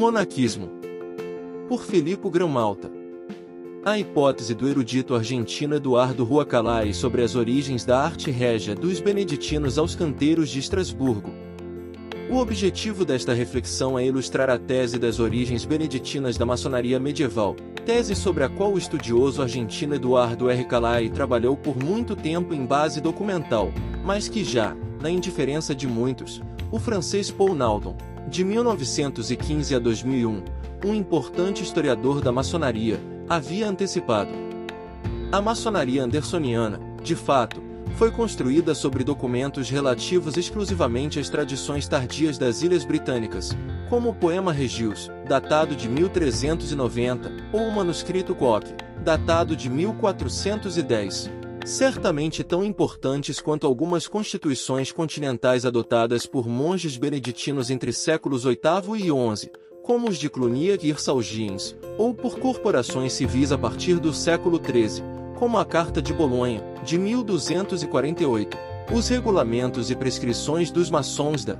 Monaquismo. Por Filippo Grão-Malta. A hipótese do erudito argentino Eduardo Ruacalai sobre as origens da arte régia dos beneditinos aos canteiros de Estrasburgo. O objetivo desta reflexão é ilustrar a tese das origens beneditinas da maçonaria medieval, tese sobre a qual o estudioso argentino Eduardo R. Calai trabalhou por muito tempo em base documental, mas que já, na indiferença de muitos, o francês Paul Naudon, de 1915 a 2001, um importante historiador da maçonaria, havia antecipado. A maçonaria andersoniana, de fato, foi construída sobre documentos relativos exclusivamente às tradições tardias das Ilhas Britânicas, como o poema Regius, datado de 1390, ou o manuscrito Coque, datado de 1410 certamente tão importantes quanto algumas constituições continentais adotadas por monges beneditinos entre séculos VIII e XI, como os de Cluniac e Irsalgiens, ou por corporações civis a partir do século XIII, como a Carta de Bolonha, de 1248, os regulamentos e prescrições dos maçons da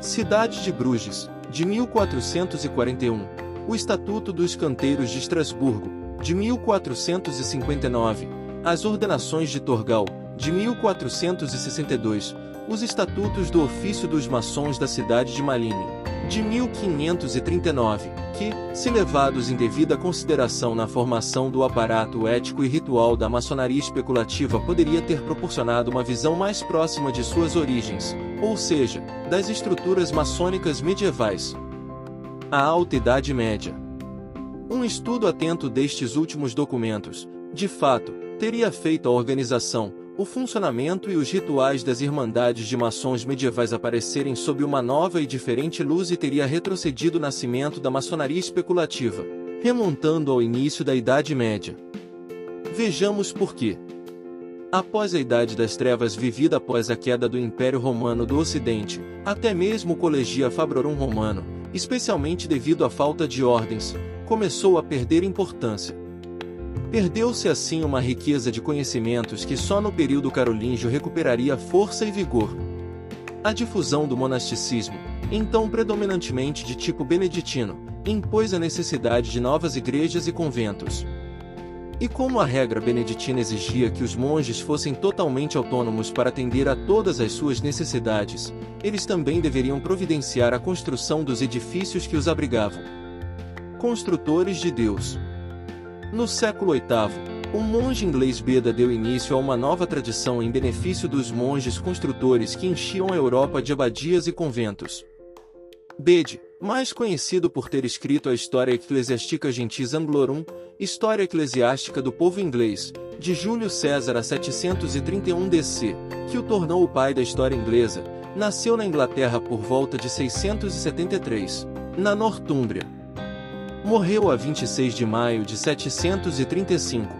Cidade de Bruges, de 1441, o Estatuto dos Canteiros de Estrasburgo, de 1459, as Ordenações de Torgal, de 1462, os Estatutos do Ofício dos Maçons da cidade de Malines, de 1539, que, se levados em devida consideração na formação do aparato ético e ritual da maçonaria especulativa poderia ter proporcionado uma visão mais próxima de suas origens, ou seja, das estruturas maçônicas medievais. A Alta Idade Média. Um estudo atento destes últimos documentos, de fato, teria feito a organização, o funcionamento e os rituais das irmandades de maçons medievais aparecerem sob uma nova e diferente luz e teria retrocedido o nascimento da maçonaria especulativa, remontando ao início da Idade Média. Vejamos por quê. Após a Idade das Trevas vivida após a queda do Império Romano do Ocidente, até mesmo o Colegia Fabrorum Romano, especialmente devido à falta de ordens, começou a perder importância. Perdeu-se assim uma riqueza de conhecimentos que só no período carolíngio recuperaria força e vigor. A difusão do monasticismo, então predominantemente de tipo beneditino, impôs a necessidade de novas igrejas e conventos. E como a regra beneditina exigia que os monges fossem totalmente autônomos para atender a todas as suas necessidades, eles também deveriam providenciar a construção dos edifícios que os abrigavam. Construtores de Deus. No século VIII, um monge inglês Beda deu início a uma nova tradição em benefício dos monges construtores que enchiam a Europa de abadias e conventos. Bede, mais conhecido por ter escrito a História Eclesiástica Gentis Anglorum, História Eclesiástica do Povo Inglês, de Júlio César a 731 DC, que o tornou o pai da história inglesa, nasceu na Inglaterra por volta de 673, na Nortúmbria. Morreu a 26 de maio de 735.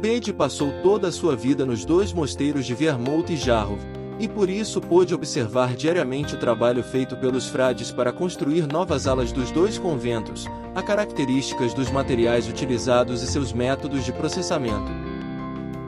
Bede passou toda a sua vida nos dois mosteiros de Wearmouth e Jarrow, e por isso pôde observar diariamente o trabalho feito pelos frades para construir novas alas dos dois conventos, as características dos materiais utilizados e seus métodos de processamento.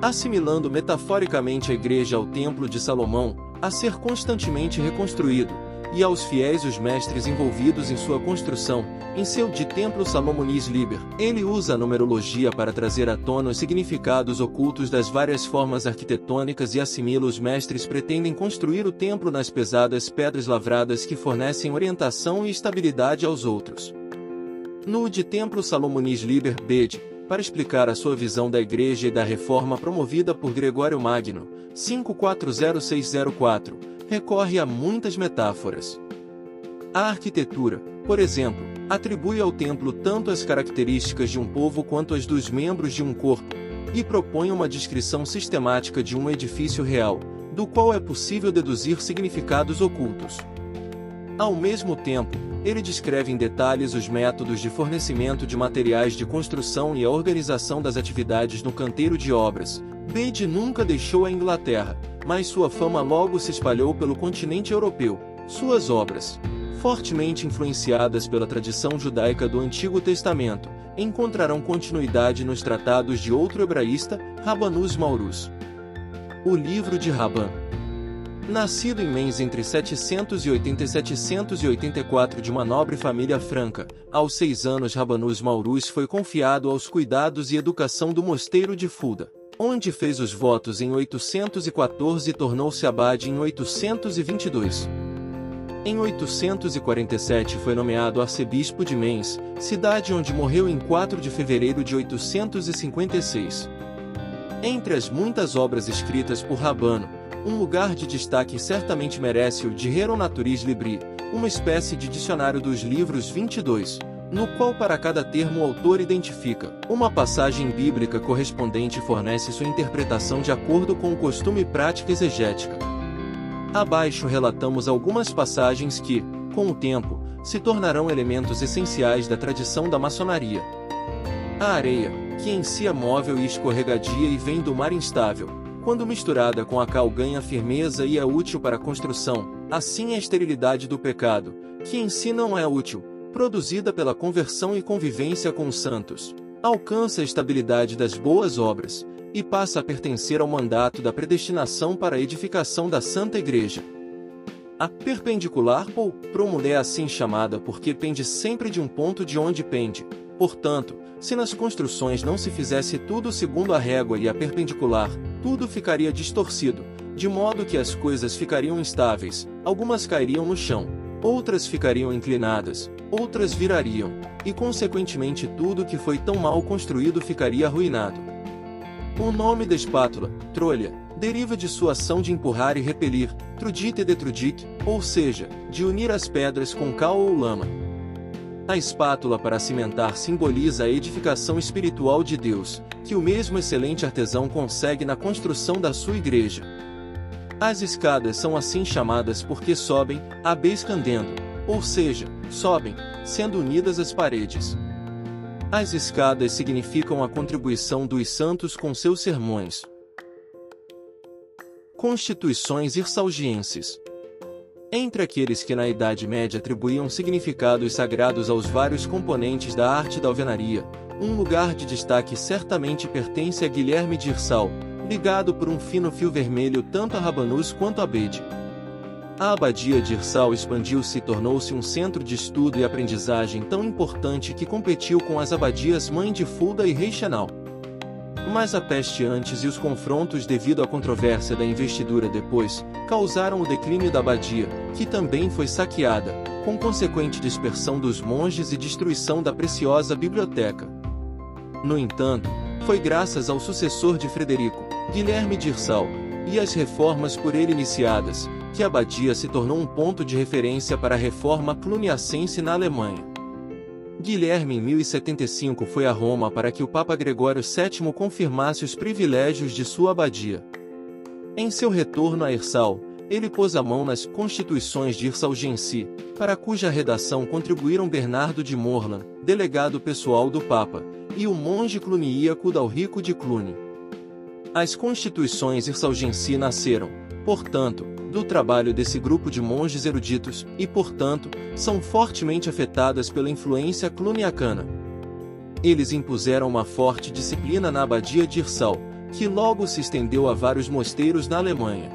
Assimilando metaforicamente a igreja ao Templo de Salomão, a ser constantemente reconstruído, e aos fiéis os mestres envolvidos em sua construção, em seu De Templo Salomonis Liber, ele usa a numerologia para trazer à tona os significados ocultos das várias formas arquitetônicas e assimila os mestres pretendem construir o templo nas pesadas pedras lavradas que fornecem orientação e estabilidade aos outros. No De Templo Salomonis Liber Bede, para explicar a sua visão da igreja e da reforma promovida por Gregório Magno, 540604, recorre a muitas metáforas. A arquitetura, por exemplo, atribui ao templo tanto as características de um povo quanto as dos membros de um corpo, e propõe uma descrição sistemática de um edifício real, do qual é possível deduzir significados ocultos. Ao mesmo tempo, ele descreve em detalhes os métodos de fornecimento de materiais de construção e a organização das atividades no canteiro de obras. Bede nunca deixou a Inglaterra, mas sua fama logo se espalhou pelo continente europeu. Suas obras, fortemente influenciadas pela tradição judaica do Antigo Testamento, encontrarão continuidade nos tratados de outro hebraísta, Rabanus Maurus. O livro de Raban. Nascido em Mainz entre 780 e 784 de uma nobre família franca, aos seis anos Rabanus Maurus foi confiado aos cuidados e educação do mosteiro de Fulda, onde fez os votos em 814 e tornou-se abade em 822. Em 847 foi nomeado arcebispo de Mainz, cidade onde morreu em 4 de fevereiro de 856. Entre as muitas obras escritas por Rabano, um lugar de destaque certamente merece o de Heron Naturis Libri, uma espécie de dicionário dos livros 22, no qual para cada termo o autor identifica uma passagem bíblica correspondente e fornece sua interpretação de acordo com o costume e prática exegética. Abaixo relatamos algumas passagens que, com o tempo, se tornarão elementos essenciais da tradição da maçonaria. A areia, que em si é móvel e escorregadia e vem do mar instável, quando misturada com a cal ganha firmeza e é útil para a construção, assim a esterilidade do pecado, que em si não é útil, produzida pela conversão e convivência com os santos, alcança a estabilidade das boas obras, e passa a pertencer ao mandato da predestinação para a edificação da Santa Igreja. A perpendicular ou promulé é assim chamada porque pende sempre de um ponto de onde pende, portanto, se nas construções não se fizesse tudo segundo a régua e a perpendicular, tudo ficaria distorcido, de modo que as coisas ficariam instáveis, algumas cairiam no chão, outras ficariam inclinadas, outras virariam, e consequentemente tudo que foi tão mal construído ficaria arruinado. O nome da espátula, trolha, deriva de sua ação de empurrar e repelir, trudite e detrudite, ou seja, de unir as pedras com cal ou lama. A espátula para cimentar simboliza a edificação espiritual de Deus, que o mesmo excelente artesão consegue na construção da sua igreja. As escadas são assim chamadas porque sobem, abescandendo, ou seja, sobem, sendo unidas às paredes. As escadas significam a contribuição dos santos com seus sermões. Constituições irsalgienses entre aqueles que na Idade Média atribuíam significados sagrados aos vários componentes da arte da alvenaria, um lugar de destaque certamente pertence a Guilherme de Irsal, ligado por um fino fio vermelho tanto a Rabanus quanto a Bede. A abadia de Irsal expandiu-se e tornou-se um centro de estudo e aprendizagem tão importante que competiu com as abadias Mãe de Fulda e Reichenau. Mas a peste antes e os confrontos devido à controvérsia da investidura depois, causaram o declínio da abadia, que também foi saqueada, com consequente dispersão dos monges e destruição da preciosa biblioteca. No entanto, foi graças ao sucessor de Frederico, Guilherme de Irsal, e às reformas por ele iniciadas, que a abadia se tornou um ponto de referência para a reforma cluniacense na Alemanha. Guilherme em 1075 foi a Roma para que o Papa Gregório VII confirmasse os privilégios de sua abadia. Em seu retorno a Irsal, ele pôs a mão nas Constituições de Irsalgensi, para cuja redação contribuíram Bernardo de Morlan, delegado pessoal do Papa, e o monge cluniaco Dalrico de Cluny. As Constituições Irsalgensi nasceram, portanto, do trabalho desse grupo de monges eruditos e, portanto, são fortemente afetadas pela influência cluniacana. Eles impuseram uma forte disciplina na abadia de Irsal, que logo se estendeu a vários mosteiros na Alemanha.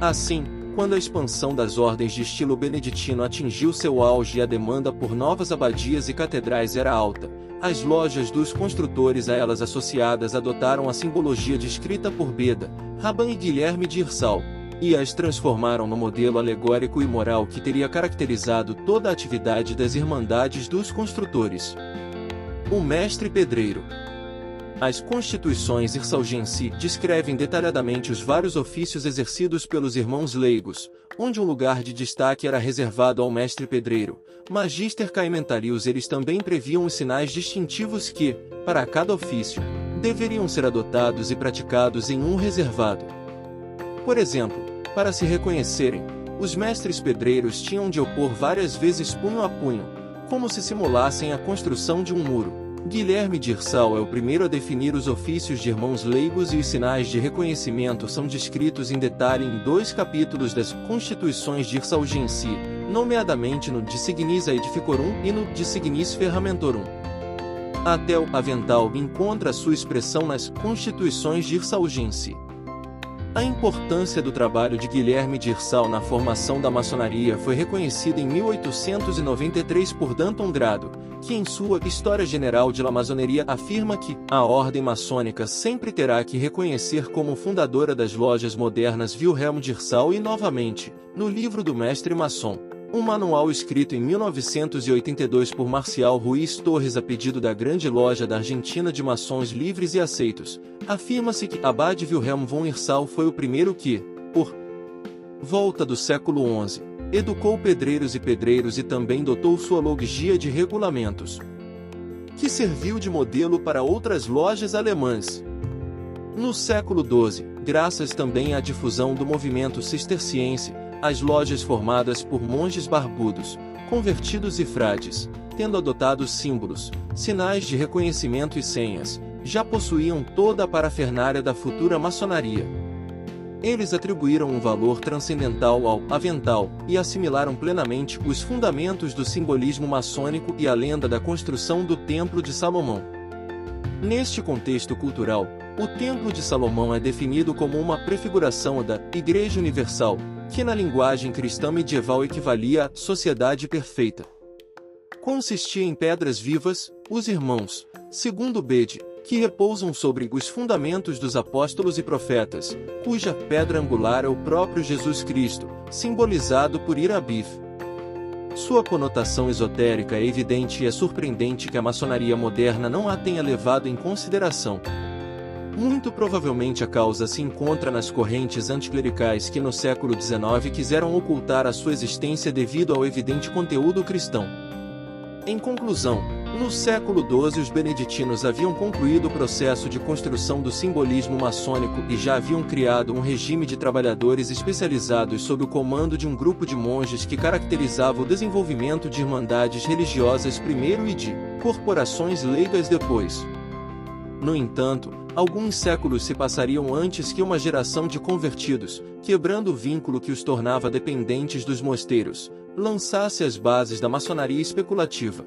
Assim, quando a expansão das ordens de estilo beneditino atingiu seu auge e a demanda por novas abadias e catedrais era alta, as lojas dos construtores a elas associadas adotaram a simbologia descrita por Beda, Raban e Guilherme de Irsal, e as transformaram no modelo alegórico e moral que teria caracterizado toda a atividade das Irmandades dos Construtores. O Mestre Pedreiro as Constituições Irsalgensi descrevem detalhadamente os vários ofícios exercidos pelos irmãos leigos, onde um lugar de destaque era reservado ao mestre pedreiro. Magister Caimentarius eles também previam os sinais distintivos que, para cada ofício, deveriam ser adotados e praticados em um reservado. Por exemplo, para se reconhecerem, os mestres pedreiros tinham de opor várias vezes punho a punho, como se simulassem a construção de um muro. Guilherme de Irsal é o primeiro a definir os ofícios de irmãos leigos e os sinais de reconhecimento são descritos em detalhe em dois capítulos das Constituições de Irsalgensi, nomeadamente no De Signis Aedificorum e no De Signis Ferramentorum. Até o avental encontra sua expressão nas Constituições de Irsalgensi. A importância do trabalho de Guilherme de Irsal na formação da maçonaria foi reconhecida em 1893 por Danton Grado, que em sua História General de la Maçoneria afirma que a ordem maçônica sempre terá que reconhecer como fundadora das lojas modernas Wilhelm de Irsal e novamente, no livro do mestre maçom, um manual escrito em 1982 por Marcial Ruiz Torres a pedido da Grande Loja da Argentina de Maçons Livres e Aceitos, afirma-se que Abad Wilhelm von Irsal foi o primeiro que, por volta do século XI, educou pedreiros e pedreiros e também dotou sua logia de regulamentos, que serviu de modelo para outras lojas alemãs. No século XII, graças também à difusão do movimento cisterciense, as lojas formadas por monges barbudos, convertidos e frades, tendo adotado símbolos, sinais de reconhecimento e senhas, já possuíam toda a parafernália da futura maçonaria. Eles atribuíram um valor transcendental ao avental e assimilaram plenamente os fundamentos do simbolismo maçônico e a lenda da construção do Templo de Salomão. Neste contexto cultural, o Templo de Salomão é definido como uma prefiguração da Igreja Universal, que na linguagem cristã medieval equivalia à sociedade perfeita. Consistia em pedras vivas, os irmãos, segundo Bede, que repousam sobre os fundamentos dos apóstolos e profetas, cuja pedra angular é o próprio Jesus Cristo, simbolizado por Irabif. Sua conotação esotérica é evidente e é surpreendente que a maçonaria moderna não a tenha levado em consideração. Muito provavelmente a causa se encontra nas correntes anticlericais que no século XIX quiseram ocultar a sua existência devido ao evidente conteúdo cristão. Em conclusão, no século XII os beneditinos haviam concluído o processo de construção do simbolismo maçônico e já haviam criado um regime de trabalhadores especializados sob o comando de um grupo de monges que caracterizava o desenvolvimento de irmandades religiosas primeiro e de corporações leigas depois. No entanto, alguns séculos se passariam antes que uma geração de convertidos, quebrando o vínculo que os tornava dependentes dos mosteiros, lançasse as bases da maçonaria especulativa.